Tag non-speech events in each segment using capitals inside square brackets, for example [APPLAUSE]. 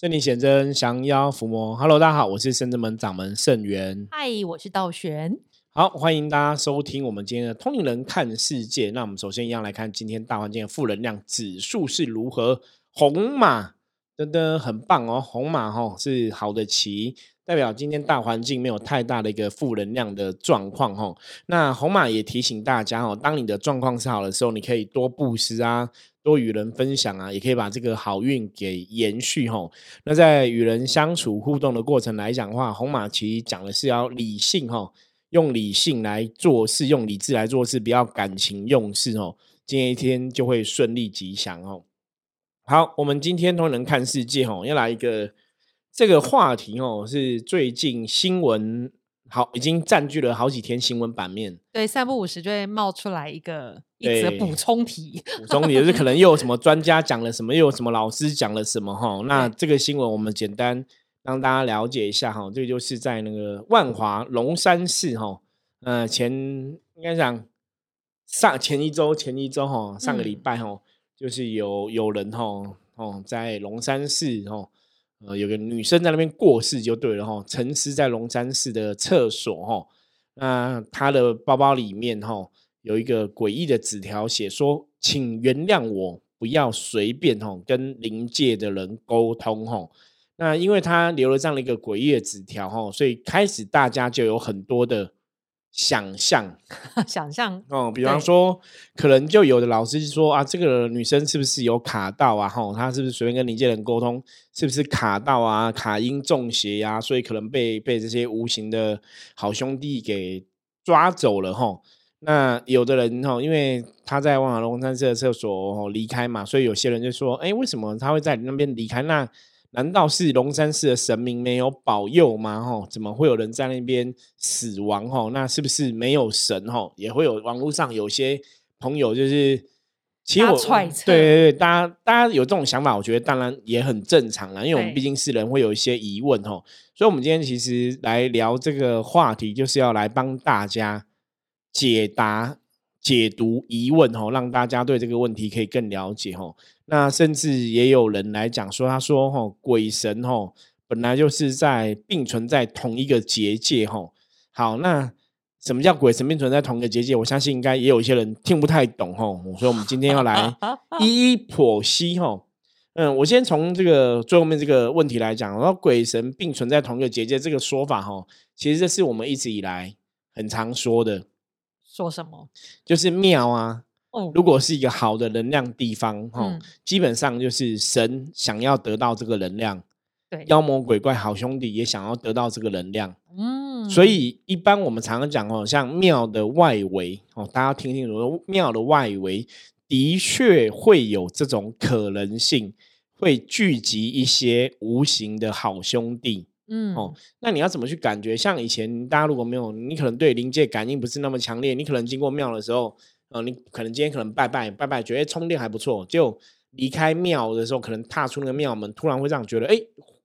圣灵显真，降妖伏魔。Hello，大家好，我是圣真门掌门圣元。嗨，我是道玄。好，欢迎大家收听我们今天的通灵人看世界。那我们首先一样来看今天大环境的负能量指数是如何？红马，真的很棒哦。红马哈是好的旗，代表今天大环境没有太大的一个负能量的状况哈。那红马也提醒大家哦，当你的状况是好的时候，你可以多布施啊。多与人分享啊，也可以把这个好运给延续吼。那在与人相处互动的过程来讲的话，红马其实讲的是要理性吼，用理性来做事，用理智来做事，不要感情用事哦。今天一天就会顺利吉祥哦。好，我们今天都能看世界吼，要来一个这个话题哦，是最近新闻。好，已经占据了好几天新闻版面。对，三不五十就会冒出来一个一则补充题。补充题就是可能又有什么专家讲了什么，又有什么老师讲了什么哈。[LAUGHS] 那这个新闻我们简单让大家了解一下哈。这个就是在那个万华龙山市哈，呃，前应该讲上前一周前一周哈，上个礼拜哈，就是有有人哈哦在龙山市哈。呃，有个女生在那边过世就对了哈，沉尸在龙山寺的厕所哈。那她的包包里面哈有一个诡异的纸条，写说：“请原谅我，不要随便哈跟灵界的人沟通哈。”那因为她留了这样的一个诡异的纸条哈，所以开始大家就有很多的。想象，[LAUGHS] 想象哦，比方说，可能就有的老师说啊，这个女生是不是有卡到啊？吼，她是不是随便跟邻界人沟通，是不是卡到啊？卡音中邪呀？所以可能被被这些无形的好兄弟给抓走了吼。那有的人吼，因为他在万华龙山寺的厕所离开嘛，所以有些人就说，哎，为什么他会在那边离开？那难道是龙山寺的神明没有保佑吗？吼，怎么会有人在那边死亡？吼，那是不是没有神？吼，也会有网络上有些朋友就是，其实我对对对，大家大家有这种想法，我觉得当然也很正常啦，因为我们毕竟是人，会有一些疑问吼，所以我们今天其实来聊这个话题，就是要来帮大家解答。解读疑问哦，让大家对这个问题可以更了解哦。那甚至也有人来讲说，他说哦，鬼神吼本来就是在并存在同一个结界吼。好，那什么叫鬼神并存在同一个结界？我相信应该也有一些人听不太懂吼。所以我们今天要来 [LAUGHS] 一一剖析吼。嗯，我先从这个最后面这个问题来讲，然后鬼神并存在同一个结界这个说法吼，其实这是我们一直以来很常说的。说什么？就是庙啊！哦，如果是一个好的能量地方，哈，基本上就是神想要得到这个能量，对，妖魔鬼怪好兄弟也想要得到这个能量，嗯，所以一般我们常常讲哦，像庙的外围哦，大家听清楚，庙的外围的确会有这种可能性，会聚集一些无形的好兄弟。嗯哦，那你要怎么去感觉？像以前大家如果没有，你可能对灵界感应不是那么强烈，你可能经过庙的时候，呃，你可能今天可能拜拜拜拜，觉得充电还不错，就离开庙的时候，可能踏出那个庙门，突然会这样觉得，哎，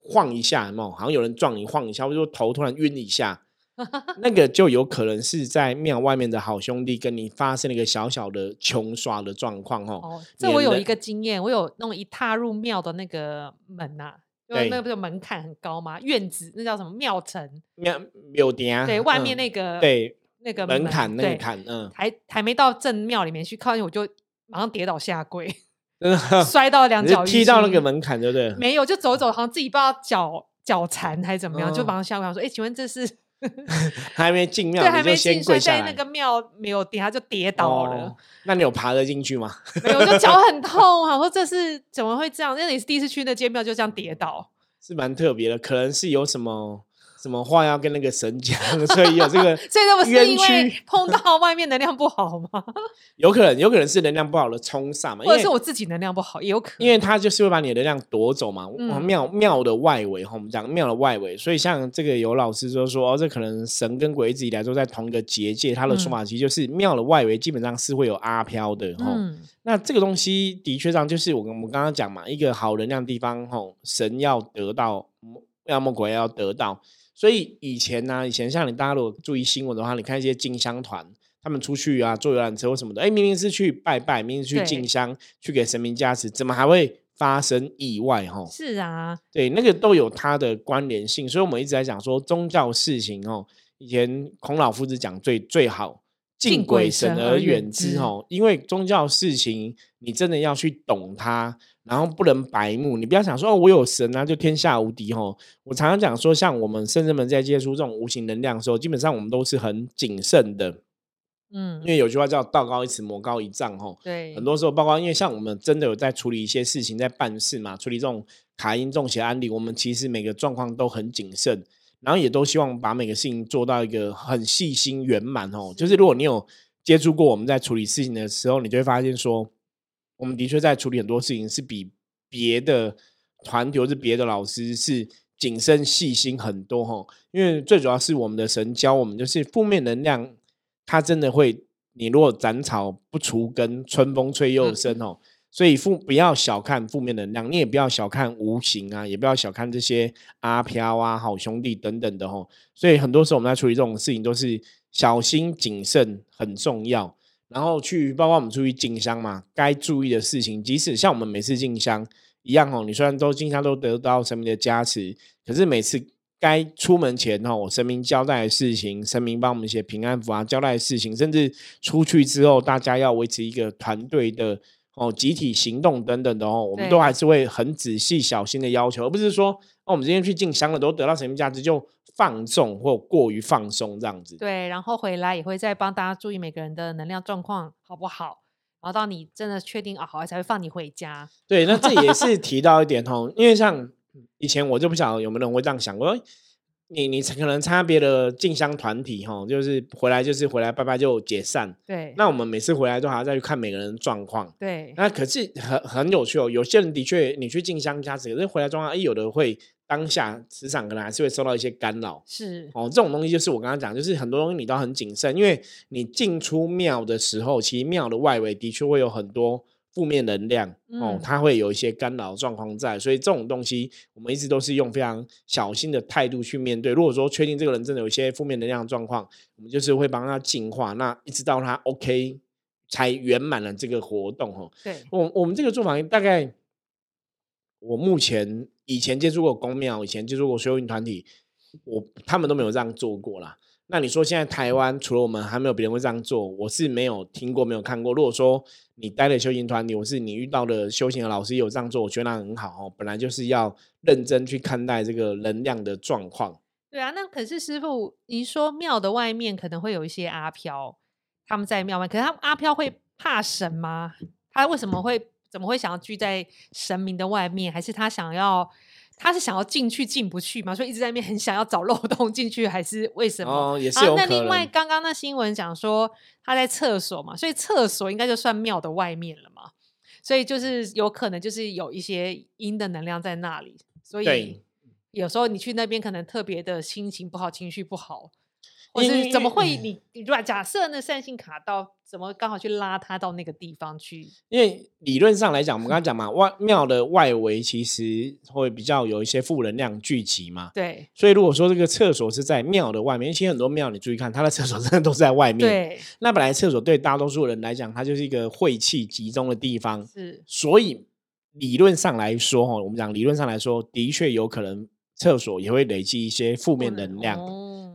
晃一下，有好像有人撞你，晃一下，或者说头突然晕一下，[LAUGHS] 那个就有可能是在庙外面的好兄弟跟你发生了一个小小的穷耍的状况，哦，这我有一个经验，我有那种一踏入庙的那个门呐。因为那个不是门槛很高吗？院子那叫什么庙城？庙庙埕。对，外面那个对那个门槛那个坎，嗯，还还没到正庙里面去靠近，我就马上跌倒下跪，[LAUGHS] 摔到两脚踢到那个门槛，对不对？没有，就走走，好像自己不知道脚脚残还是怎么样，就马上下跪，说：“哎，请问这是？” [LAUGHS] 还没进庙，对，还没进，所以在那个庙没有跌，他就跌倒了。那你有爬得进去吗？[LAUGHS] 没有，就脚很痛。我说这是怎么会这样？因为你是第一次去那间庙，就这样跌倒，[LAUGHS] 是蛮特别的。可能是有什么。什么话要跟那个神讲？[LAUGHS] 所以有这个，[LAUGHS] 所以那不是因为碰到外面能量不好吗？[LAUGHS] 有可能，有可能是能量不好的冲煞嘛，或者是我自己能量不好，也有可能。因为他就是会把你的能量夺走嘛。庙庙的外围，哈，我们讲庙的外围。所以像这个有老师就说，哦，这可能神跟鬼一直以来都在同一个结界。他的说法其实就是庙的外围基本上是会有阿飘的，哈。那这个东西的确上就是我我们刚刚讲嘛，一个好能量地方，吼，神要得到，要么鬼要得到。所以以前呢，以前像你大家如果注意新闻的话，你看一些进香团，他们出去啊，坐游览车或什么的，哎，明明是去拜拜，明明是去进香，去给神明加持，怎么还会发生意外哈。是啊，对，那个都有它的关联性，所以我们一直在讲说宗教事情哦。以前孔老夫子讲最最好敬鬼神而远之哦，因为宗教事情你真的要去懂它。然后不能白目，你不要想说哦，我有神啊，就天下无敌吼。我常常讲说，像我们圣人们在接触这种无形能量的时候，基本上我们都是很谨慎的，嗯，因为有句话叫“道高一尺，魔高一丈”吼。对，很多时候，包括因为像我们真的有在处理一些事情，在办事嘛，处理这种卡因中邪案例，我们其实每个状况都很谨慎，然后也都希望把每个事情做到一个很细心圆满哦。就是如果你有接触过我们在处理事情的时候，你就会发现说。我们的确在处理很多事情，是比别的团体或是别的老师是谨慎细心很多哈。因为最主要是我们的神教我们，就是负面能量，它真的会，你如果斩草不除根，春风吹又生哦。所以负不要小看负面能量，你也不要小看无形啊，也不要小看这些阿飘啊、好兄弟等等的哈。所以很多时候我们在处理这种事情，都是小心谨慎很重要。然后去，包括我们出去进香嘛，该注意的事情，即使像我们每次进香一样哦，你虽然都进香都得到神明的加持，可是每次该出门前哦，神明交代的事情，神明帮我们写平安符啊，交代的事情，甚至出去之后，大家要维持一个团队的哦，集体行动等等的哦，我们都还是会很仔细小心的要求，而不是说哦，我们今天去进香了都得到什么价值就。放纵或过于放松这样子，对，然后回来也会再帮大家注意每个人的能量状况好不好，然后到你真的确定啊好才会放你回家。对，那这也 [LAUGHS] 是提到一点哦，因为像以前我就不晓得有没有人会这样想过。你你可能参加别的进香团体哈，就是回来就是回来拜拜就解散。对。那我们每次回来都还要再去看每个人状况。对。那可是很很有趣哦，有些人的确你去进香加持，可是回来状况，哎，有的会当下磁场可能还是会受到一些干扰。是。哦，这种东西就是我刚刚讲，就是很多东西你都很谨慎，因为你进出庙的时候，其实庙的外围的确会有很多。负面能量哦，它会有一些干扰状况在，所以这种东西我们一直都是用非常小心的态度去面对。如果说确定这个人真的有一些负面能量状况，我们就是会帮他净化，那一直到他 OK 才圆满了这个活动哦。对，我我们这个做法大概，我目前以前接触过公庙，以前接触过修行团体，我他们都没有这样做过啦。那你说现在台湾除了我们，还没有别人会这样做？我是没有听过，没有看过。如果说你待的修行团体，我是你遇到的修行的老师有这样做，我觉得那很好哦。本来就是要认真去看待这个能量的状况。对啊，那可是师傅，您说庙的外面可能会有一些阿飘，他们在庙外，可是他阿飘会怕神吗？他为什么会怎么会想要聚在神明的外面？还是他想要？他是想要进去进不去嘛，所以一直在那边很想要找漏洞进去，还是为什么？哦，也是有那另外，刚刚那新闻讲说他在厕所嘛，所以厕所应该就算庙的外面了嘛，所以就是有可能就是有一些阴的能量在那里，所以有时候你去那边可能特别的心情不好，情绪不好。或是怎么会你你对吧？假设那善性卡到，怎么刚好去拉他到那个地方去？因为理论上来讲，我们刚刚 [LAUGHS] 讲嘛，外庙的外围其实会比较有一些负能量聚集嘛。对。所以如果说这个厕所是在庙的外面，其实很多庙你注意看，它的厕所真的都是在外面。对。那本来厕所对大多数人来讲，它就是一个晦气集中的地方。是。所以理论上来说，哈，我们讲理论上来说，的确有可能厕所也会累积一些负面能量。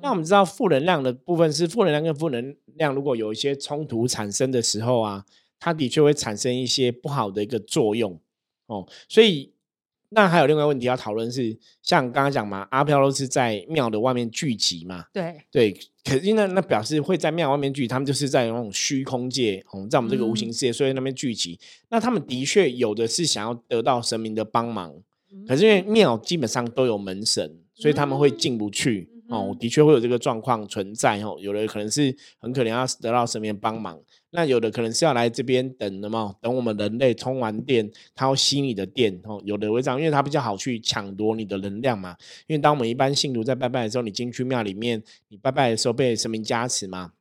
那我们知道负能量的部分是负能量跟负能量，如果有一些冲突产生的时候啊，它的确会产生一些不好的一个作用哦。所以那还有另外问题要讨论是，像刚刚讲嘛，阿飘都是在庙的外面聚集嘛，对。对，可是那那表示会在庙外面聚集，他们就是在那种虚空界哦，在我们这个无形世界，所以那边聚集，那他们的确有的是想要得到神明的帮忙，可是因为庙基本上都有门神，所以他们会进不去。哦，的确会有这个状况存在哦。有的可能是很可能要得到神明帮忙，那有的可能是要来这边等的嘛，等我们人类充完电，它要吸你的电哦。有的会这样，因为它比较好去抢夺你的能量嘛。因为当我们一般信徒在拜拜的时候，你进去庙里面，你拜拜的时候被神明加持嘛，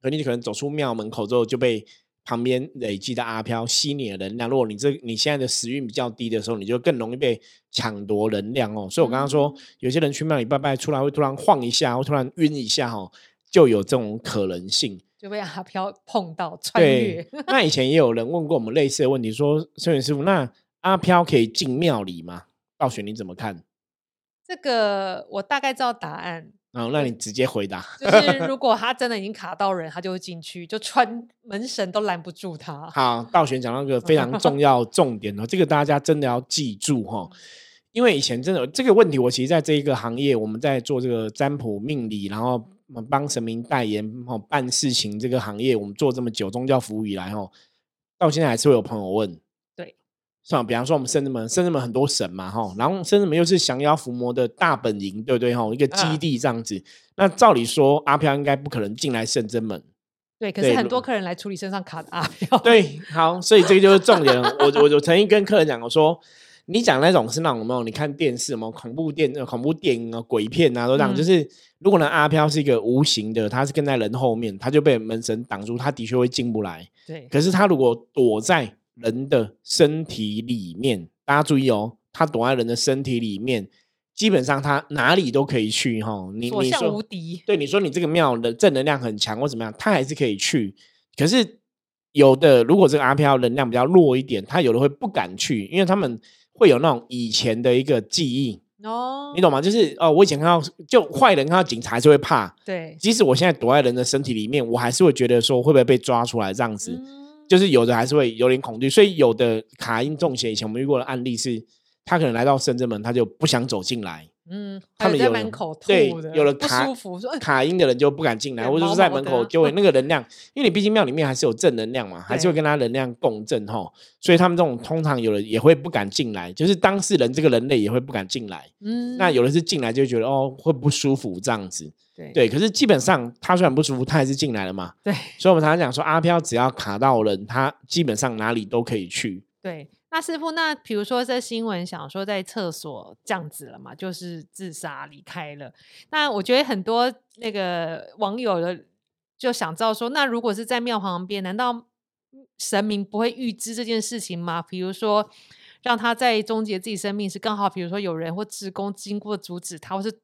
可你可能走出庙门口之后就被。旁边累积的阿飘吸你的能量，如果你这你现在的时运比较低的时候，你就更容易被抢夺能量哦。所以我刚刚说，有些人去庙里拜拜出来会突然晃一下，会突然晕一下哦，就有这种可能性，就被阿飘碰到穿越。那以前也有人问过我们类似的问题，说孙元师傅，那阿飘可以进庙里吗？道玄你怎么看？这个我大概知道答案。哦，那你直接回答。就是 [LAUGHS] 如果他真的已经卡到人，他就会进去，就穿门神都拦不住他。好，道玄讲到一个非常重要重点哦，这个大家真的要记住哈。因为以前真的这个问题，我其实在这一个行业，我们在做这个占卜命理，然后帮神明代言哦办事情这个行业，我们做这么久宗教服务以来哦，到现在还是会有朋友问。是吧？比方说我们圣人们，圣人们很多神嘛，哈，然后圣人门又是降妖伏魔的大本营，对不对？哈，一个基地这样子。那照理说，阿飘应该不可能进来圣真门。对，可是很多客人来处理身上卡的阿飘。[LAUGHS] 对，好，所以这个就是重点。我我我曾经跟客人讲，我说你讲那种是那种没有？你看电视吗？恐怖电、恐怖电影啊、鬼片啊，都这样。就是如果呢，阿飘是一个无形的，他是跟在人后面，他就被门神挡住，他的确会进不来。对，可是他如果躲在。人的身体里面，大家注意哦，他躲在人的身体里面，基本上他哪里都可以去哈。你你说无敌，对你说你这个庙的正能量很强或怎么样，他还是可以去。可是有的如果这个阿飘能量比较弱一点，他有的会不敢去，因为他们会有那种以前的一个记忆哦，你懂吗？就是哦，我以前看到就坏人看到警察还是会怕，对，即使我现在躲在人的身体里面，我还是会觉得说会不会被抓出来这样子。就是有的还是会有点恐惧，所以有的卡因中邪，以前我们遇过的案例是，他可能来到深圳门，他就不想走进来。嗯，他们在门口对，有了卡卡音的人就不敢进来，或者是在门口 [LAUGHS] 就会那个能量，因为你毕竟庙里面还是有正能量嘛，还是会跟他能量共振哈，所以他们这种通常有人也会不敢进来，就是当事人这个人类也会不敢进来。嗯，那有的是进来就觉得哦会不舒服这样子。对，可是基本上他虽然不舒服，他还是进来了嘛。对，所以我们常常讲说，阿飘只要卡到人，他基本上哪里都可以去。对，那师傅，那比如说这新闻想说在厕所这样子了嘛，就是自杀离开了。那我觉得很多那个网友的就想知道说，那如果是在庙旁边，难道神明不会预知这件事情吗？比如说让他在终结自己生命时，刚好比如说有人或职工经过阻止他，或是。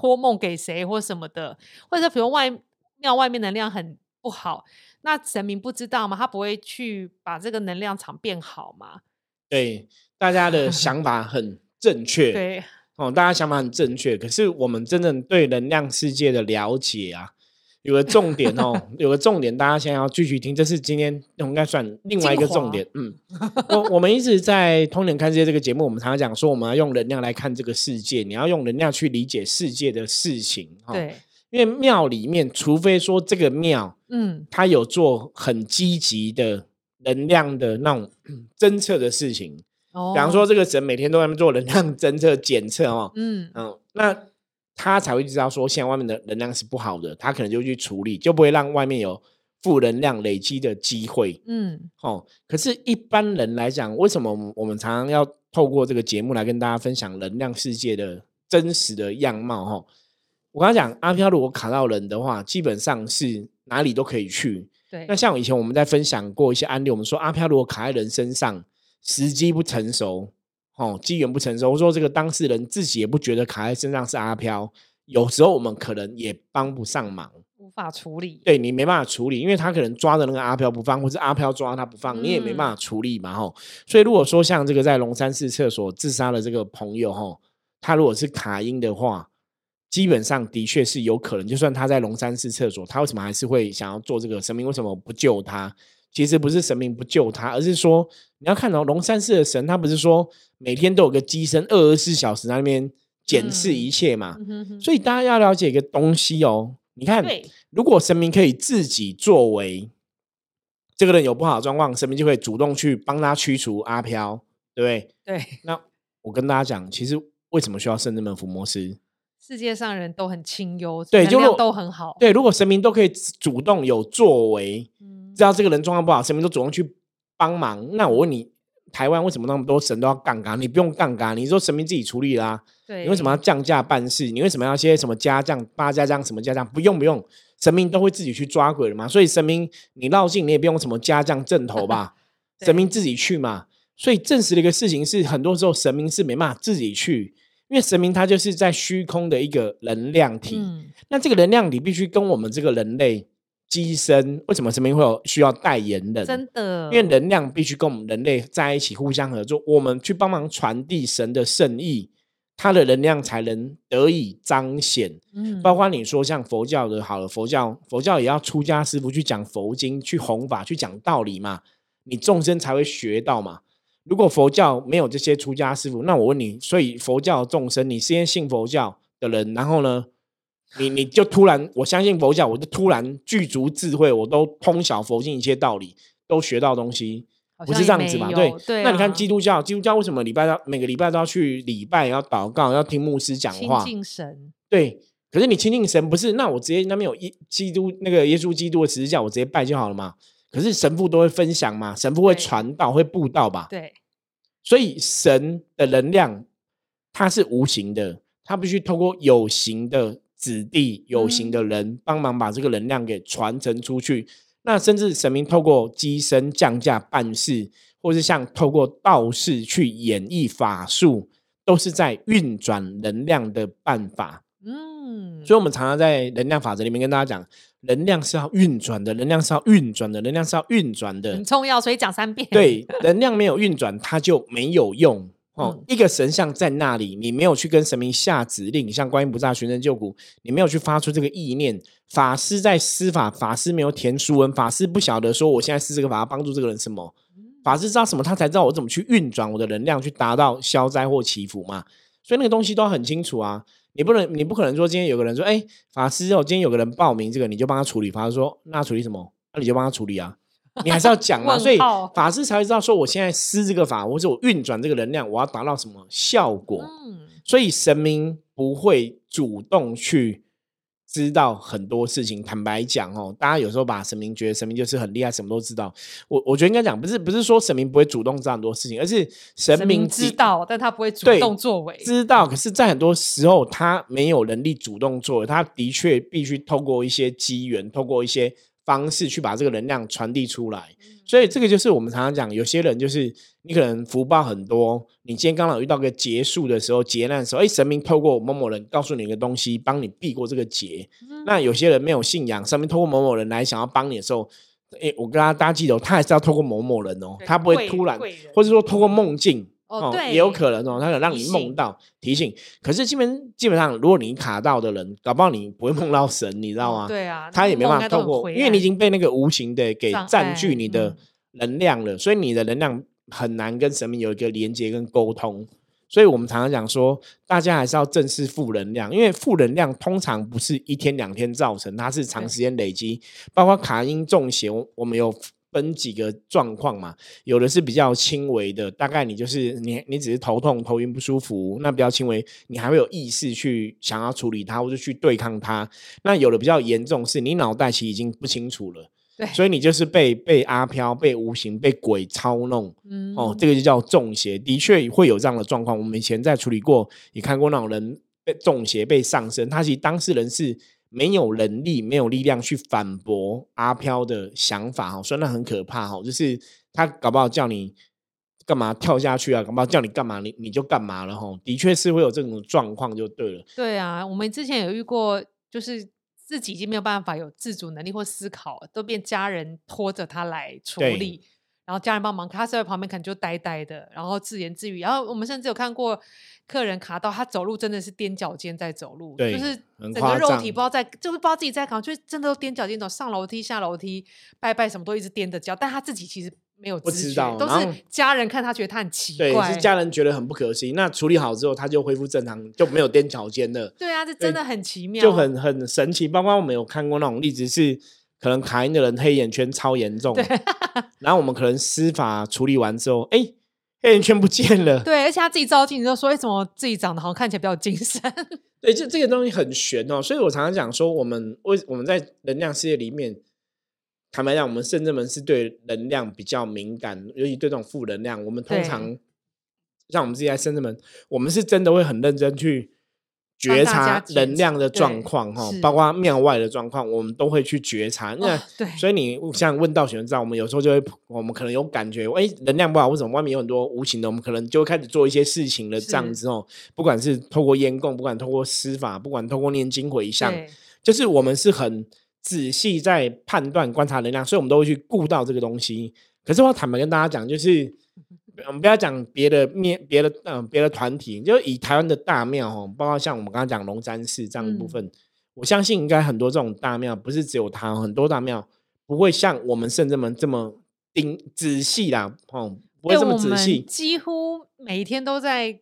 托梦给谁或什么的，或者比如外庙外面能量很不好，那神明不知道吗？他不会去把这个能量场变好吗？对，大家的 [LAUGHS] 想法很正确。对，哦，大家想法很正确，可是我们真正对能量世界的了解啊。有个重点哦，[LAUGHS] 有个重点，大家现在要继续听，这是今天应该算另外一个重点。嗯，我我们一直在《通灵看世界》这个节目，我们常常讲说，我们要用能量来看这个世界，你要用能量去理解世界的事情。对，因为庙里面，除非说这个庙，嗯，它有做很积极的能量的那种 [CLEARS THROAT] 侦测的事情。哦，比方说这个神每天都在做能量侦测检测哦。嗯嗯，那。他才会知道说，现在外面的能量是不好的，他可能就去处理，就不会让外面有负能量累积的机会。嗯，哦，可是，一般人来讲，为什么我们常常要透过这个节目来跟大家分享能量世界的真实的样貌？哈，我刚刚讲阿飘如果卡到人的话，基本上是哪里都可以去。对，那像以前我们在分享过一些案例，我们说阿飘如果卡在人身上，时机不成熟。哦，机缘不成熟，说这个当事人自己也不觉得卡在身上是阿飘，有时候我们可能也帮不上忙，无法处理。对你没办法处理，因为他可能抓着那个阿飘不放，或是阿飘抓他不放，你也没办法处理嘛。吼，所以如果说像这个在龙山寺厕所自杀的这个朋友，吼，他如果是卡音的话，基本上的确是有可能，就算他在龙山寺厕所，他为什么还是会想要做这个？神明为什么不救他？其实不是神明不救他，而是说你要看到龙山寺的神，他不是说每天都有个机身二十四小时在那边检视一切嘛。所以大家要了解一个东西哦。你看，如果神明可以自己作为，这个人有不好的状况，神明就会主动去帮他驱除阿飘，对不对？对。那我跟大家讲，其实为什么需要圣人门伏魔师？世界上人都很清幽，对，就都很好。对，如果神明都可以主动有作为。知道这个人状况不好，神明都主动去帮忙。那我问你，台湾为什么那么多神都要杠杆？你不用杠杆，你说神明自己处理啦。对，你为什么要降价办事？你为什么要些什么加降八加降什么加降？不用不用，神明都会自己去抓鬼的嘛。所以神明你绕境，你也不用什么加降正头吧？[LAUGHS] 神明自己去嘛。所以证实了一个事情是，很多时候神明是没办法自己去，因为神明他就是在虚空的一个能量体。那这个能量体必须跟我们这个人类。机身，为什么神明会有需要代言人？真的，因为能量必须跟我们人类在一起互相合作，我们去帮忙传递神的圣意，它的能量才能得以彰显。嗯，包括你说像佛教的，好了，佛教佛教也要出家师傅去讲佛经，去弘法，去讲道理嘛，你众生才会学到嘛。如果佛教没有这些出家师傅，那我问你，所以佛教众生，你先信佛教的人，然后呢？你你就突然，我相信佛教，我就突然具足智慧，我都通晓佛经一切道理，都学到东西，不是这样子嘛？对对。那你看基督教，基督教为什么礼拜要每个礼拜都要去礼拜，要祷告，要听牧师讲话？亲近神。对，可是你亲近神不是？那我直接那边有一基督那个耶稣基督的十字架，我直接拜就好了嘛？可是神父都会分享嘛？神父会传道，会布道吧？对。所以神的能量它是无形的，它必须透过有形的。子弟有形的人帮忙把这个能量给传承出去，那甚至神明透过机身降价办事，或是像透过道士去演绎法术，都是在运转能量的办法。嗯，所以我们常常在能量法则里面跟大家讲，能量是要运转的，能量是要运转的，能量是要运转的，很重要，所以讲三遍。对，能量没有运转，它就没有用。哦，一个神像在那里，你没有去跟神明下指令，像观音菩萨寻人救苦，你没有去发出这个意念。法师在施法，法师没有填书文，法师不晓得说我现在施这个法要帮助这个人什么，法师知道什么，他才知道我怎么去运转我的能量，去达到消灾或祈福嘛。所以那个东西都很清楚啊，你不能，你不可能说今天有个人说，哎，法师哦，今天有个人报名这个，你就帮他处理。法师说，那处理什么？那你就帮他处理啊。你还是要讲嘛，[LAUGHS] 所以法师才会知道说，我现在施这个法，或者我运转这个能量，我要达到什么效果。嗯，所以神明不会主动去知道很多事情。坦白讲哦，大家有时候把神明觉得神明就是很厉害，什么都知道。我我觉得应该讲，不是不是说神明不会主动知道很多事情，而是神明知道，但他不会主动作为。知道，可是，在很多时候，他没有能力主动作为。他的确必须透过一些机缘，透过一些。方式去把这个能量传递出来，所以这个就是我们常常讲，有些人就是你可能福报很多，你今天刚好遇到个结束的时候、劫难的时候，哎，神明透过某某人告诉你一个东西，帮你避过这个劫。那有些人没有信仰，神明透过某某人来想要帮你的时候，哎，我跟大家记得，他还是要透过某某人哦，他不会突然，或者说透过梦境。哦，对，也有可能哦，他可能让你梦到提醒。可是基本基本上，如果你卡到的人，搞不好你不会梦到神，你知道吗？对啊，他也没办法透过，因为你已经被那个无形的给占据你的能量了，所以你的能量很难跟神明有一个连接跟沟通。所以我们常常讲说，大家还是要正视负能量，因为负能量通常不是一天两天造成，它是长时间累积，包括卡因中邪，我们有。分几个状况嘛，有的是比较轻微的，大概你就是你你只是头痛、头晕不舒服，那比较轻微，你还会有意识去想要处理它或者去对抗它。那有的比较严重，是你脑袋其实已经不清楚了，对，所以你就是被被阿飘、被无形、被鬼操弄，嗯，哦，这个就叫中邪，的确会有这样的状况。我们以前在处理过，也看过那种人被中邪被上身，他其实当事人是。没有能力、没有力量去反驳阿飘的想法哈，所以那很可怕哈。就是他搞不好叫你干嘛跳下去啊，搞不好叫你干嘛，你你就干嘛了哈。的确是会有这种状况，就对了。对啊，我们之前有遇过，就是自己已经没有办法有自主能力或思考，都变家人拖着他来处理。然后家人帮忙，他在旁边可能就呆呆的，然后自言自语。然后我们甚至有看过客人卡到他走路真的是踮脚尖在走路，就是整个肉体不知道在，就是不知道自己在扛，就是真的都踮脚尖走，上楼梯下楼梯拜拜什么都一直踮着脚，但他自己其实没有不知道，都是家人看他觉得他很奇怪，是家人觉得很不可思议。那处理好之后，他就恢复正常，就没有踮脚尖了。对啊，这真的很奇妙，就很很神奇。包括我们有看过那种例子是。可能卡因的人黑眼圈超严重，然后我们可能司法处理完之后，哎，黑眼圈不见了。对，而且他自己照镜子就说：“为什么自己长得好像看起来比较精神？”对，这这个东西很玄哦。所以我常常讲说，我们为我们在能量世界里面，坦白讲，我们圣人们是对能量比较敏感，尤其对这种负能量，我们通常像我们自己在圣人们，我们是真的会很认真去。觉察能量的状况哈，包括庙外的状况，我们都会去觉察。那对，所以你像问道玄照，我们有时候就会，我们可能有感觉，哎，能量不好，为什么外面有很多无形的？我们可能就会开始做一些事情了。这样子哦，不管是透过烟供，不管透过施法，不管透过念经回向，就是我们是很仔细在判断观察能量，所以我们都会去顾到这个东西。可是我坦白跟大家讲，就是我们不要讲别的面、别的嗯、别的团体，就以台湾的大庙哦，包括像我们刚刚讲龙山寺这样的部分，我相信应该很多这种大庙，不是只有它，很多大庙不会像我们圣正门这么盯仔细啦，哦，不会这么仔细，几乎每天都在。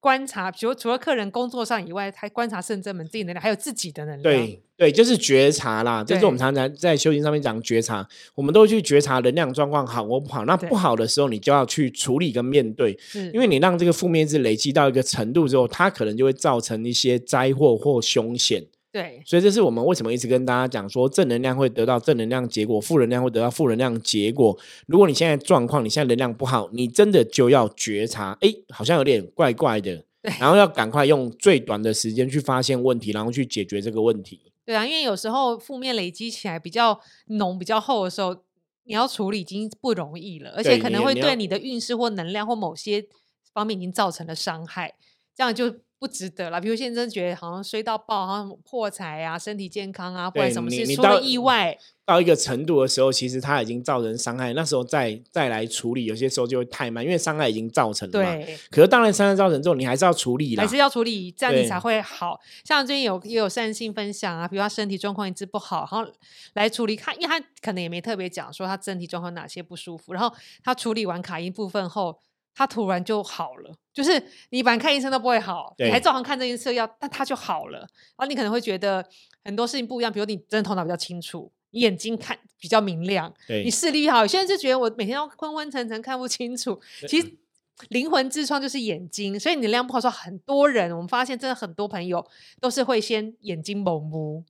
观察，比如除了客人工作上以外，还观察圣真门自己能量，还有自己的能量。对对，就是觉察啦。这是我们常常在修行上面讲觉察，我们都去觉察能量状况好或不好。那不好的时候，你就要去处理跟面对，因为你让这个负面值累积到一个程度之后，它可能就会造成一些灾祸或凶险。对，所以这是我们为什么一直跟大家讲说，正能量会得到正能量结果，负能量会得到负能量结果。如果你现在状况，你现在能量不好，你真的就要觉察，哎，好像有点怪怪的，然后要赶快用最短的时间去发现问题，然后去解决这个问题。对啊，因为有时候负面累积起来比较浓、比较厚的时候，你要处理已经不容易了，而且可能会对你的运势或能量或某些方面已经造成了伤害，这样就。不值得了，比如现在真觉得好像衰到爆，好像破财啊，身体健康啊，或者什么事出了意外，到一个程度的时候，其实它已经造成伤害，那时候再再来处理，有些时候就会太慢，因为伤害已经造成了嘛。对。可是当然伤害造成之后，你还是要处理还是要处理，这样你才会好。像最近有也有善性分享啊，比如他身体状况一直不好，然后来处理他，因为他可能也没特别讲说他身体状况哪些不舒服，然后他处理完卡因部分后。他突然就好了，就是你反正看医生都不会好，你还照常看这件事药，但他就好了。然后你可能会觉得很多事情不一样，比如你真的头脑比较清楚，你眼睛看比较明亮，你视力好。现在就觉得我每天都昏昏沉沉看不清楚，其实灵魂之窗就是眼睛，所以你的量不好，说很多人我们发现真的很多朋友都是会先眼睛蒙蒙。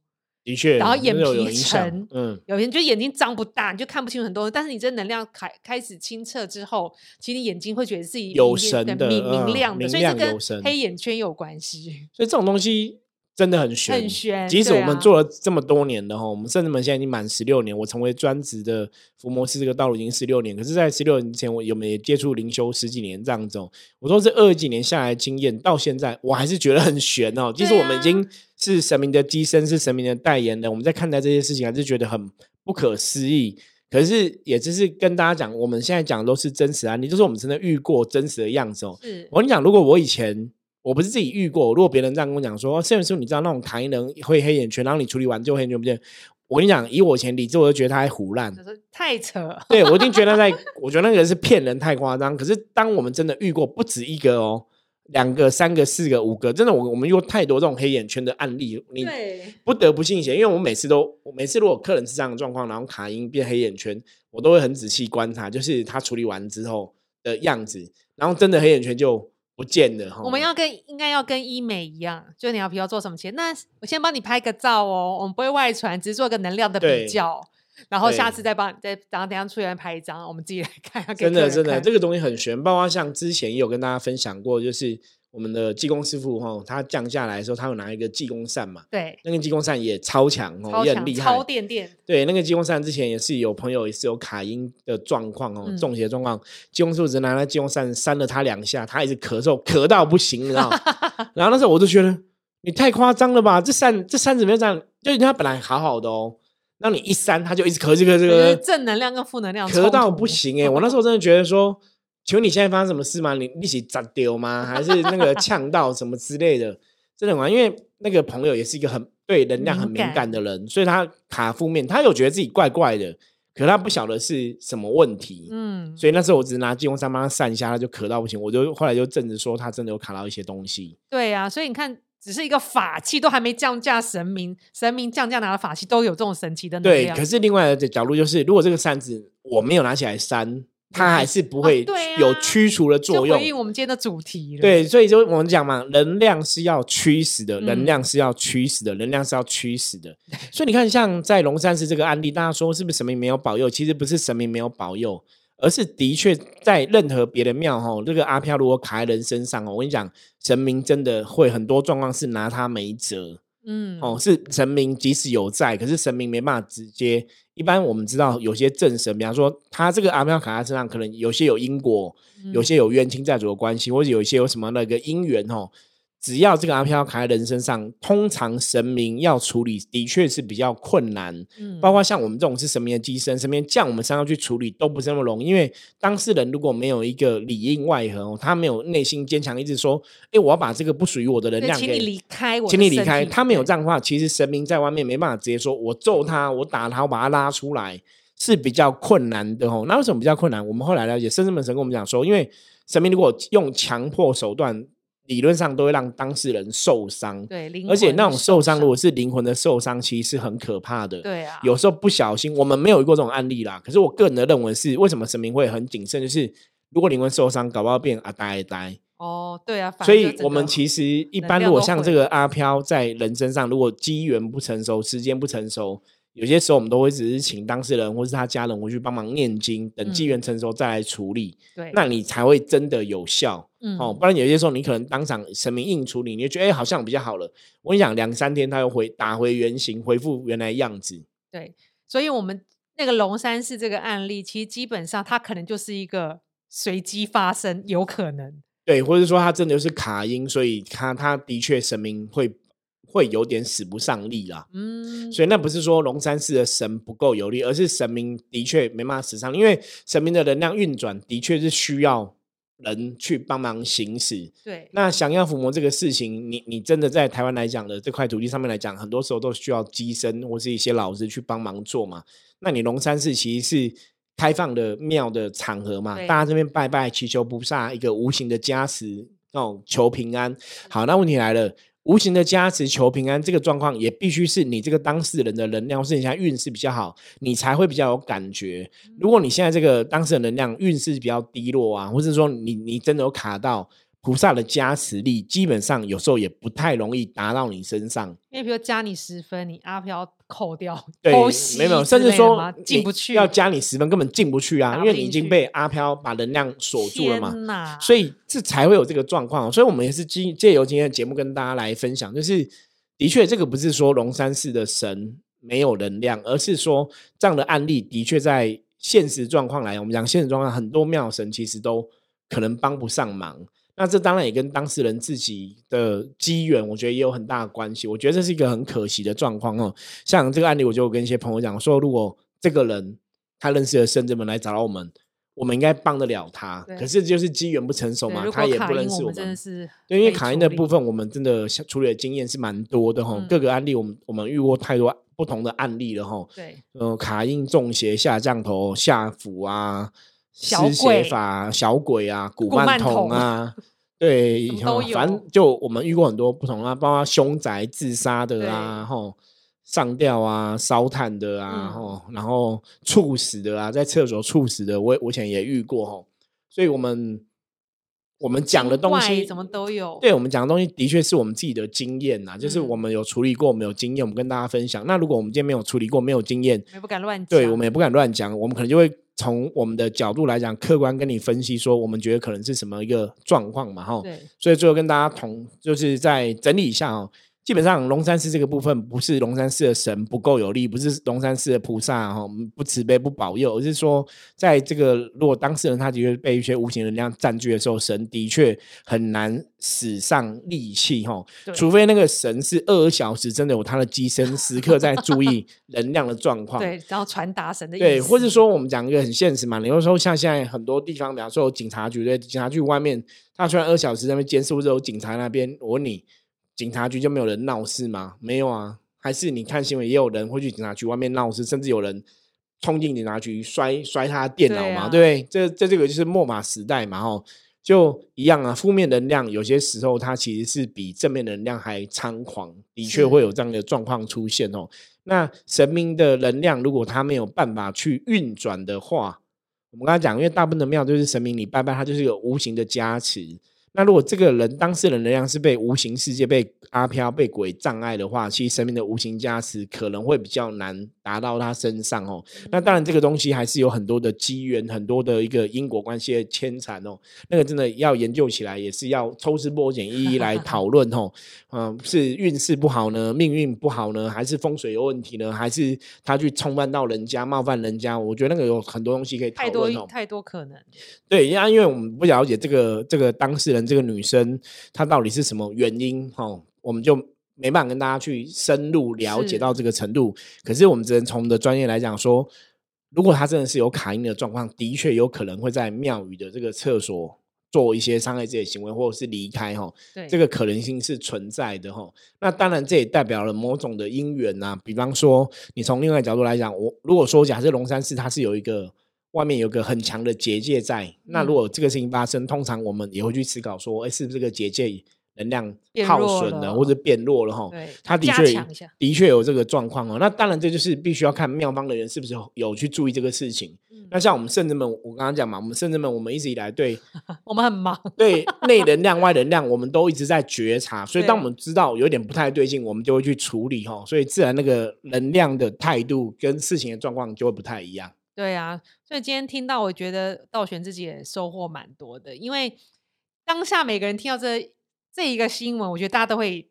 的确，然后眼皮沉，嗯，有些人就眼睛张不大，你就看不清楚很多。但是你这能量开开始清澈之后，其实你眼睛会觉得自己有神的、明明亮的，所以这跟黑眼圈有关系。所以这种东西。真的很玄，很玄。即使我们做了这么多年的哈，我们甚至们现在已经满十六年，我成为专职的伏魔师这个道路已经十六年。可是，在十六年前，我有没有接触灵修十几年这样子？我说这二十几年下来经验，到现在我还是觉得很玄哦。即使我们已经是神明的机身，是神明的代言人，我们在看待这些事情，还是觉得很不可思议。可是，也只是跟大家讲，我们现在讲的都是真实案例，就是我们真的遇过真实的样子哦。我跟你讲，如果我以前。我不是自己遇过，如果别人这样跟我讲说，甚至说你知道那种卡因人会黑眼圈，然后你处理完就黑眼圈不见。我跟你讲，以我前理智，我就觉得他还胡乱，太扯。对我已经觉得在，我觉得那个人是骗人，太夸张。可是当我们真的遇过不止一个哦，两个、三个、四个、五个，真的我我们有太多这种黑眼圈的案例，你不得不信邪。因为我每次都，我每次如果客人是这样的状况，然后卡因变黑眼圈，我都会很仔细观察，就是他处理完之后的样子，然后真的黑眼圈就。不见了哈，我们要跟应该要跟医美一样，就你要比如做什么前，那我先帮你拍个照哦，我们不会外传，只是做个能量的比较，然后下次再帮再然后等下出来拍一张，我们自己来 [LAUGHS] 看。真的真的，这个东西很玄，包括像之前也有跟大家分享过，就是。我们的技工师傅哈，他降下来的时候，他有拿一个技工扇嘛？对，那个技工扇也超强哦，也很厉害，超电电。对，那个技工扇之前也是有朋友也是有卡音的状况哦，中邪状况。技工师傅只拿那济公扇扇了他两下，他一直咳嗽，咳到不行，你知道？[LAUGHS] 然后那时候我就觉得你太夸张了吧？这扇这扇子没有这样，就他本来好好的哦，那你一扇他就一直咳这个这个正能量跟负能量咳到不行哎！我那时候真的觉得说。请问你现在发生什么事吗？你一起砸丢吗？还是那个呛到什么之类的？[LAUGHS] 真的吗？因为那个朋友也是一个很对能量很敏感的人，所以他卡负面，他有觉得自己怪怪的，可他不晓得是什么问题。嗯，所以那时候我只是拿金龙山帮他散一下，他就咳到不行。我就后来就证实说他真的有卡到一些东西。对啊，所以你看，只是一个法器，都还没降价，神明神明降价拿的法器都有这种神奇的能量。对，可是另外的角度就是，如果这个扇子我没有拿起来扇。它还是不会有驱除的作用。回应我们今天的主题。对，所以就我们讲嘛，能量是要驱使的，能量是要驱使的，能量是要驱使的。所以你看，像在龙山寺这个案例，大家说是不是神明没有保佑？其实不是神明没有保佑，而是的确在任何别的庙哈，这个阿飘如果卡在人身上哦，我跟你讲，神明真的会很多状况是拿他没辙。嗯，哦，是神明即使有在，可是神明没办法直接。一般我们知道有些正神，比方说他这个阿飘卡在身上，可能有些有因果，有些有冤亲债主的关系，或者有一些有什么那个因缘哦。只要这个阿飘卡在人身上，通常神明要处理的确是比较困难。嗯，包括像我们这种是神明的机身，神明降我们身上去处理都不是那么容易。因为当事人如果没有一个里应外合，他没有内心坚强，一直说：“哎，我要把这个不属于我的能量给请你离开我，请你离开。”他没有这样的话，其实神明在外面没办法直接说：“我揍他，我打他，我把他拉出来。”是比较困难的哦。那为什么比较困难？我们后来了解，深圳本神跟我们讲说，因为神明如果用强迫手段。理论上都会让当事人受伤，对，而且那种受伤如果是灵魂的受伤，其实是很可怕的。对啊，有时候不小心，我们没有过这种案例啦。可是我个人的认为是，为什么神明会很谨慎？就是如果灵魂受伤，搞不好变阿呆呆。哦，对啊，所以我们其实一般如果像这个阿飘在人身上，如果机缘不成熟，时间不成熟。有些时候我们都会只是请当事人或是他家人回去帮忙念经，等机缘成熟再来处理。对，那你才会真的有效。嗯，哦，不然有些时候你可能当场神明硬处理，你就觉得哎好像比较好了。我跟你讲，两三天他又回打回原形，恢复原来样子。对，所以我们那个龙山寺这个案例，其实基本上它可能就是一个随机发生，有可能。对，或者说他真的就是卡音，所以他他的确神明会。会有点使不上力啦，嗯，所以那不是说龙山寺的神不够有力，而是神明的确没办法使上力，因为神明的能量运转的确是需要人去帮忙行使。对，那想要伏魔这个事情，你你真的在台湾来讲的这块土地上面来讲，很多时候都需要机身或是一些老师去帮忙做嘛。那你龙山寺其实是开放的庙的场合嘛，大家这边拜拜祈求菩萨一个无形的加持，那种求平安。好，那问题来了。无形的加持求平安，这个状况也必须是你这个当事人的能量，或是你现在运势比较好，你才会比较有感觉。如果你现在这个当事人能量运势比较低落啊，或者说你你真的有卡到。菩萨的加持力，基本上有时候也不太容易达到你身上。因为比如加你十分，你阿飘扣掉，对，没有，甚至说进不去，要加你十分根本进不去啊，因为你已经被阿飘把能量锁住了嘛。所以这才会有这个状况。所以我们也是借借由今天的节目跟大家来分享，就是的确这个不是说龙山寺的神没有能量，而是说这样的案例的确在现实状况来，我们讲现实状况，很多庙神其实都可能帮不上忙。那这当然也跟当事人自己的机缘，我觉得也有很大的关系。我觉得这是一个很可惜的状况哦。像这个案例，我就跟一些朋友讲说，如果这个人他认识的圣者们来找到我们，我们应该帮得了他。可是就是机缘不成熟嘛，他也不认识我们。对，因为卡因的部分，我们真的处理的经验是蛮多的哈。各个案例，我们我们遇过太多不同的案例了哈。对，呃，卡因中邪下降头下腹啊，施邪法小鬼啊，古曼童啊。对，[LAUGHS] 反正就我们遇过很多不同啊，包括凶宅自杀的啊，吼上吊啊、烧炭的啊，吼然后猝死的啊，在厕所猝死的，我我以前也遇过吼，所以我们我们讲的东西怎么都有，对我们讲的东西的确是我们自己的经验呐，就是我们有处理过，我们有经验，我们跟大家分享。那如果我们今天没有处理过，没有经验，也不敢乱讲，对我们也不敢乱讲，我们可能就会。从我们的角度来讲，客观跟你分析说，我们觉得可能是什么一个状况嘛，哈。对。所以最后跟大家同，就是在整理一下哦。基本上龙山寺这个部分不是龙山寺的神不够有力，不是龙山寺的菩萨哈不慈悲不保佑，而是说在这个如果当事人他的确被一些无形能量占据的时候，神的确很难使上力气哈。除非那个神是二十小时真的有他的机身时刻在注意能量的状况，[LAUGHS] 对，然后传达神的意思。对，或者说我们讲一个很现实嘛，你有时候像现在很多地方，比方说有警察局，对，警察局外面他虽然二小时在那边监视，或者有警察那边，我问你。警察局就没有人闹事吗？没有啊，还是你看新闻也有人会去警察局外面闹事，甚至有人冲进警察局摔摔他的电脑嘛？对不对？这这这个就是末马时代嘛，吼，就一样啊。负面能量有些时候它其实是比正面能量还猖狂，的确会有这样的状况出现哦。那神明的能量如果他没有办法去运转的话，我们刚才讲，因为大部分的庙就是神明，你拜拜，它就是有无形的加持。那如果这个人当事人能量是被无形世界被阿飘被鬼障碍的话，其实生命的无形加持可能会比较难达到他身上哦。那当然，这个东西还是有很多的机缘，很多的一个因果关系的牵缠哦。那个真的要研究起来，也是要抽丝剥茧一一来 [LAUGHS] 讨论哦。嗯，是运势不好呢，命运不好呢，还是风水有问题呢，还是他去冲犯到人家，冒犯人家？我觉得那个有很多东西可以讨论哦。太多可能。对，因为因为我们不了解这个这个当事人。人这个女生她到底是什么原因？哈，我们就没办法跟大家去深入了解到这个程度。可是我们只能从我们的专业来讲说，如果她真的是有卡因的状况，的确有可能会在庙宇的这个厕所。做一些伤害自己的行为，或者是离开哈，这个可能性是存在的哈。那当然，这也代表了某种的因缘呐。比方说，你从另外角度来讲，我如果说假设龙山寺它是有一个外面有个很强的结界在，那如果这个事情发生，通常我们也会去思考说，哎，是不是这个结界？能量耗损了，或者变弱了哈，它的确的确有这个状况哦。那当然，这就是必须要看妙方的人是不是有去注意这个事情。那像我们圣人们，我刚刚讲嘛，我们圣人们，我们一直以来对，[LAUGHS] 我们很忙，[LAUGHS] 对内能量、[LAUGHS] 外能量，我们都一直在觉察。所以，当我们知道有点不太对劲，我们就会去处理哈。所以，自然那个能量的态度跟事情的状况就会不太一样。对啊，所以今天听到，我觉得道玄自己也收获蛮多的，因为当下每个人听到这。这一个新闻，我觉得大家都会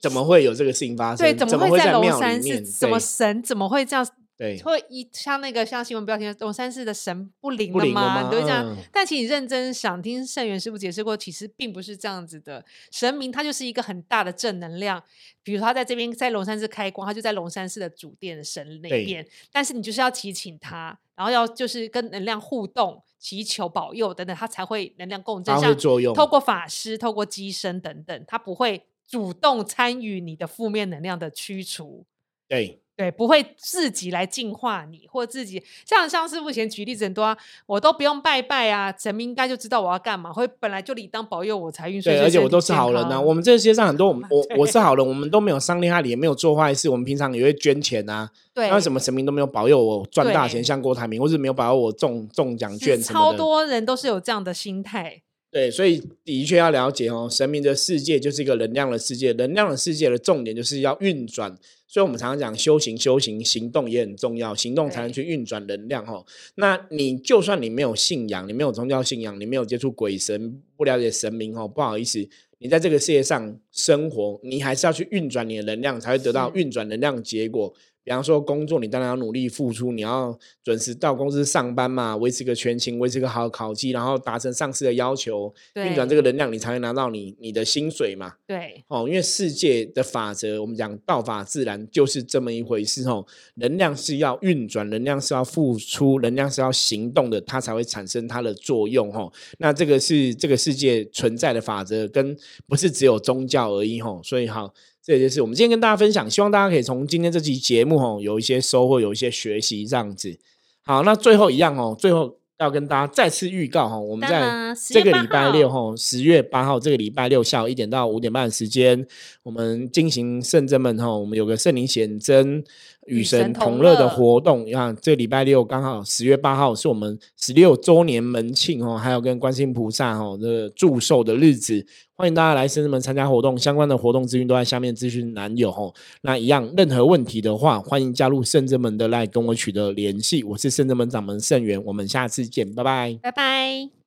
怎么会有这个事情发生？对，怎么会在龙山是？什么神怎么会这样？对，会一像那个像新闻标题，龙山寺的神不灵了吗？你会这样？但其实认真想听圣元师傅解释过，其实并不是这样子的。神明他就是一个很大的正能量，比如他在这边在龙山寺开光，他就在龙山寺的主殿的神那边。但是你就是要祈请他，然后要就是跟能量互动。祈求保佑等等，它才会能量共振，像作用。透过法师，透过机身等等，它不会主动参与你的负面能量的驱除。对。对，不会自己来净化你，或自己像像师傅以前举例子很多啊，我都不用拜拜啊，神明应该就知道我要干嘛，会本来就理当保佑我财运顺对，而且我都是好人呐。我们这世界上很多，[LAUGHS] 我我我是好人，我们都没有伤天害理，也没有做坏事。我们平常也会捐钱啊。对。为什么神明都没有保佑我赚大钱，像郭台铭，或是没有保佑我中中奖券？超多人都是有这样的心态。对，所以的确要了解哦，神明的世界就是一个能量的世界，能量的世界的重点就是要运转。所以，我们常常讲修行，修行行动也很重要，行动才能去运转能量哦。那你就算你没有信仰，你没有宗教信仰，你没有接触鬼神，不了解神明哦，不好意思，你在这个世界上生活，你还是要去运转你的能量，才会得到运转能量的结果。比方说工作，你当然要努力付出，你要准时到公司上班嘛，维持个全勤，维持个好考绩，然后达成上司的要求，运转这个能量，你才会拿到你你的薪水嘛。对，哦，因为世界的法则，我们讲道法自然就是这么一回事哦。能量是要运转，能量是要付出，能量是要行动的，它才会产生它的作用哦。那这个是这个世界存在的法则，跟不是只有宗教而已哦。所以好。这就是我们今天跟大家分享，希望大家可以从今天这期节目哦，有一些收获，有一些学习这样子。好，那最后一样哦，最后要跟大家再次预告哈，我们在这个礼拜六哈，十月八号这个礼拜六下午一点到五点半的时间，我们进行圣真们哈，我们有个圣灵显真。与神同乐的活动，你看这礼拜六刚好十月八号是我们十六周年门庆哦，还有跟观世音菩萨哦的祝寿的日子，欢迎大家来圣人门参加活动，相关的活动资讯都在下面资讯栏有哦。那一样，任何问题的话，欢迎加入圣人门的来跟我取得联系，我是圣人门掌门圣元，我们下次见，拜拜，拜拜。